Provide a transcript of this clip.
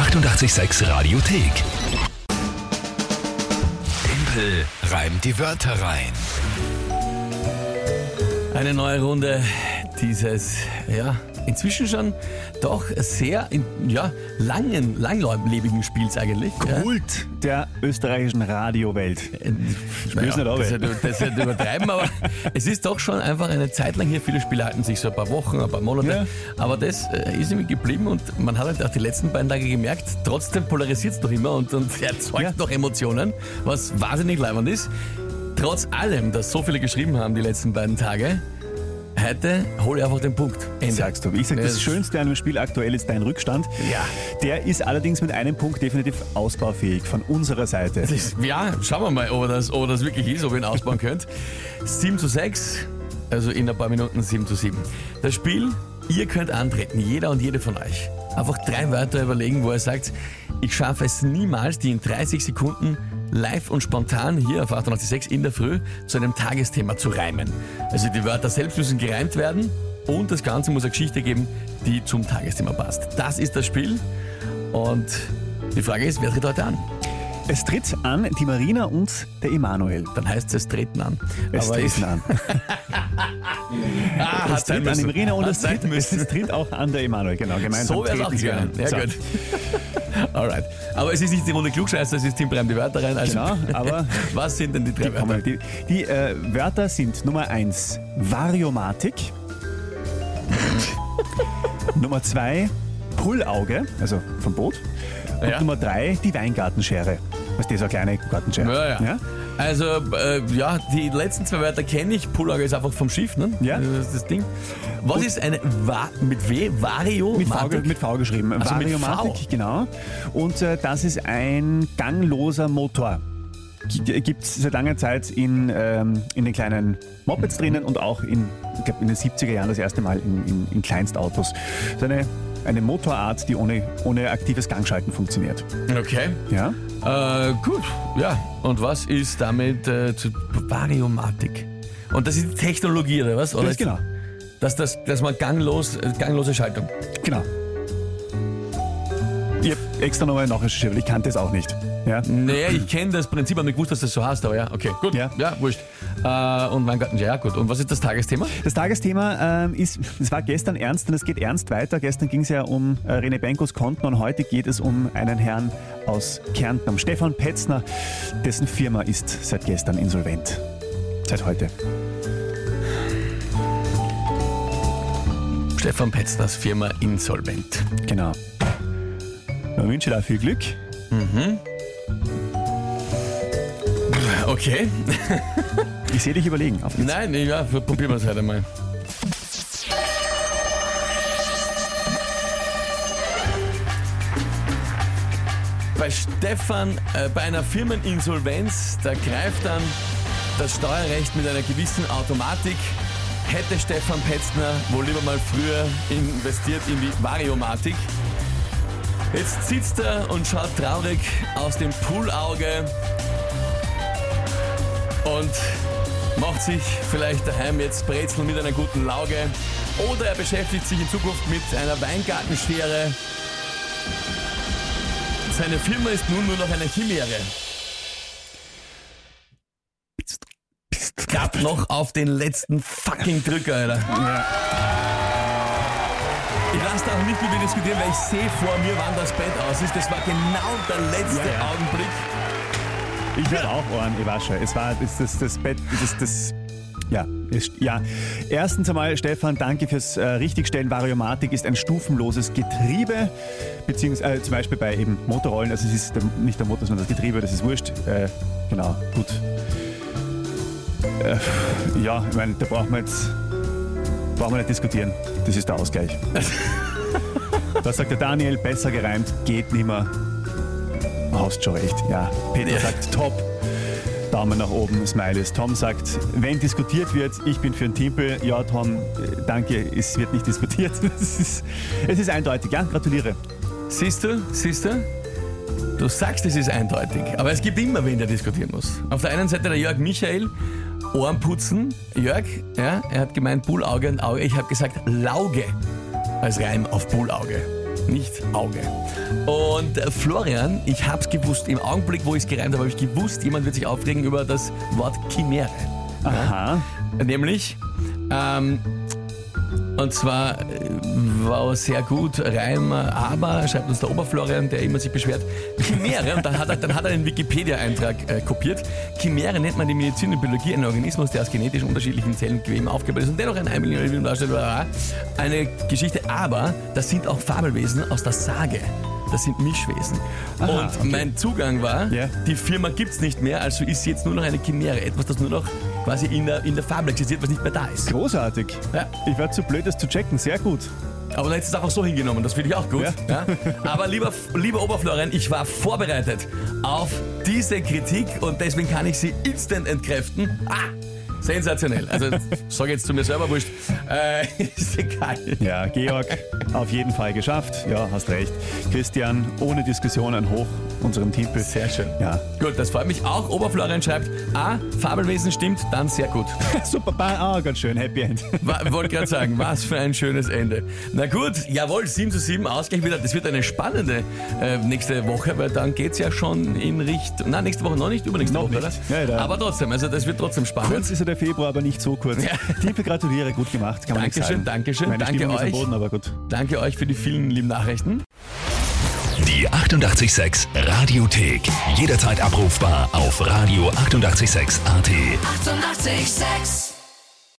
886 Radiothek. Tempel reimt die Wörter rein. Eine neue Runde dieses, ja, inzwischen schon doch sehr in, ja, langen, langlebigen Spiels eigentlich. Ja. Kult der österreichischen Radiowelt. Naja, nicht ab, das, ja, ja übertreiben, aber es ist doch schon einfach eine Zeit lang hier. Viele Spiele halten sich so ein paar Wochen, ein paar Monate. Ja. Aber das äh, ist irgendwie geblieben und man hat halt auch die letzten beiden Tage gemerkt, trotzdem polarisiert es doch immer und, und erzeugt Ja. doch Emotionen, was wahnsinnig leibend ist. Trotz allem, dass so viele geschrieben haben die letzten beiden Tage, heute hole ich einfach den Punkt. Ende. Sagst du. Ich sag, das Schönste an dem Spiel aktuell ist dein Rückstand. Ja. Der ist allerdings mit einem Punkt definitiv ausbaufähig von unserer Seite. Ist, ja, schauen wir mal, ob das, ob das wirklich ist, ob ihr ihn ausbauen könnt. 7 zu 6, also in ein paar Minuten 7 zu 7. Das Spiel, ihr könnt antreten, jeder und jede von euch. Einfach drei Wörter überlegen, wo ihr sagt, ich schaffe es niemals, die in 30 Sekunden live und spontan hier auf 886 in der Früh zu einem Tagesthema zu reimen. Also die Wörter selbst müssen gereimt werden und das Ganze muss eine Geschichte geben, die zum Tagesthema passt. Das ist das Spiel und die Frage ist, wer tritt heute an? Es tritt an die Marina und der Emanuel. Dann heißt es treten an. Es Aber treten an. ah, Es tritt an die. Marina und es tritt, es tritt auch an der Emanuel. Genau, gemeinsam So es auch treten sie an. Ja, So. gut. Alright. Aber es ist nicht die Runde Klugscheißer, es ist Team Breim die Wörter rein. Also, Genau, aber was sind denn die drei Komm Wörter? mal, Die, die äh, Wörter sind Nummer 1 Variomatik, Nummer 2 Pullauge, also vom Boot, und Ja. Nummer 3 die Weingartenschere. Was das ist eine kleine Gartenschere. Ja, ja. Also, äh, ja, die letzten zwei Wörter kenne ich. Pullauge ist einfach vom Schiff, ne? Ja. Das ist das Ding. Was ist eine, Va mit W? Vario? Mit v, mit v geschrieben. Also mit Variomatik, V. genau. Und äh, das ist ein gangloser Motor. Gibt es seit langer Zeit in, ähm, in den kleinen Mopeds drinnen und auch in, ich glaub, in den 70er Jahren das erste Mal in, in, in Kleinstautos. Das ist eine, eine Motorart, die ohne, ohne aktives Gangschalten funktioniert. Okay. Ja? Äh, gut, ja. Und was ist damit äh, zu Variomatik? Und das ist die Technologie, oder was? Oder Das ist genau. Dass, das, dass man ganglos, äh, ganglose Schaltung. Genau. Ich habe extra nochmal nachrecherchiert, weil ich kannte es auch nicht. Ja? Naja, ich kenne das Prinzip, aber nicht gewusst, dass das so heißt, aber ja, okay, gut. Ja. ja wurscht. Äh, und Weingarten, ja, gut. Und was ist das Tagesthema? Das Tagesthema ähm, ist, es war gestern ernst und es geht ernst weiter. Gestern ging es ja um äh, René Benkos Konten und heute geht es um einen Herrn aus Kärnten, um Stefan Petzner, dessen Firma ist seit gestern insolvent. Seit heute. Stefan Petzners Firma insolvent. Genau. Ich wünsche dir viel Glück. Okay. Ich sehe dich überlegen. Nein, ja, probieren wir es halt einmal. Bei Stefan, äh, bei einer Firmeninsolvenz, da greift dann das Steuerrecht mit einer gewissen Automatik. Hätte Stefan Petzner wohl lieber mal früher investiert in die Variomatik. Jetzt sitzt er und schaut traurig aus dem Poolauge und macht sich vielleicht daheim jetzt Brezel mit einer guten Lauge oder er beschäftigt sich in Zukunft mit einer Weingartenschere. Seine Firma ist nun nur noch eine Chimäre. Gab noch auf den letzten fucking Drücker, Alter. Ich lasse da auch nicht mit mir diskutieren, weil ich sehe vor mir, wann das Bett aus ist. Das war genau der letzte Ja, ja. Augenblick. Ich werde auch Ohren, ich weiß schon. Es war das, das, das Bett, das, das ja, es, ja. Erstens einmal, Stefan, danke fürs äh, Richtigstellen. Variomatik ist ein stufenloses Getriebe, beziehungsweise äh, zum Beispiel bei eben Motorrollen, also es ist der, nicht der Motor, sondern das Getriebe, das ist wurscht. Äh, genau, gut. Äh, ja, ich meine, da brauchen wir jetzt brauchen wir nicht diskutieren. Das ist der Ausgleich. Was sagt der Daniel? Besser gereimt, geht nimmer. Hast schon recht, ja. Peter Ja. sagt top. Daumen nach oben, Smileys. Tom sagt, wenn diskutiert wird, ich bin für ein Timpel. Ja, Tom, äh, danke, es wird nicht diskutiert. Es ist, es ist eindeutig, ja, gratuliere. Siehst du, siehst du? Du sagst, es ist eindeutig, aber es gibt immer wen, der diskutieren muss. Auf der einen Seite der Jörg Michael, Ohrenputzen. Jörg, ja, er hat gemeint Bullauge und Auge. Ich habe gesagt Lauge als Reim auf Bullauge. Nicht Auge. Und Florian, ich hab's gewusst, im Augenblick, wo ich es gereimt habe, habe ich gewusst, jemand wird sich aufregen über das Wort Chimäre. Aha. Nämlich, ähm, und zwar äh, war sehr gut, Reim, aber, schreibt uns der Oberflorian, der immer sich beschwert, Chimäre, und dann hat er, dann hat er einen Wikipedia-Eintrag äh, kopiert. Chimäre nennt man die Medizin und Biologie einen Organismus, der aus genetisch unterschiedlichen Zellen und Geweben aufgebaut ist und dennoch ein Einmillion darstellt. Eine Geschichte, aber das sind auch Fabelwesen aus der Sage. Das sind Mischwesen. Aha, und okay. mein Zugang war, Ja. die Firma gibt's nicht mehr, also ist jetzt nur noch eine Chimäre. Etwas, das nur noch quasi in der, in der Fabel existiert, was nicht mehr da ist. Großartig. Ja. Ich war zu blöd, das zu checken. Sehr gut. Aber dann hättest du es einfach so hingenommen, das finde ich auch gut. Ja. Aber lieber, lieber Oberflorian, ich war vorbereitet auf diese Kritik und deswegen kann ich sie instant entkräften. Ah, sensationell. Also, sage jetzt zu mir selber wurscht. Äh, ist egal. Ja, Georg, auf jeden Fall geschafft. Ja, hast recht. Christian, ohne Diskussion ein Hoch unserem Titel. Sehr schön. Ja. Gut, das freut mich auch. Oberflorian schreibt, ah, Fabelwesen stimmt, dann sehr gut. Super, ah, ganz schön. Happy End. Wollte gerade sagen, was für ein schönes Ende. Na gut, jawohl, 7 zu 7, Ausgleich wieder. Das wird eine spannende äh, nächste Woche, weil dann geht's ja schon in Richtung. Na, nächste Woche noch nicht, übernächste Noch Woche, nicht. oder? Ja, Aber trotzdem, also das wird trotzdem spannend. Kurz ist ja der Februar, aber nicht so kurz. Ja. Tippe, gratuliere, gut gemacht. Kann Dankeschön. Dankeschön, Meine danke Stimmung ist am euch. Boden, aber gut. Danke euch für die vielen lieben Nachrichten. Die 886 Radiothek. Jederzeit abrufbar auf radio886.at. 886! 886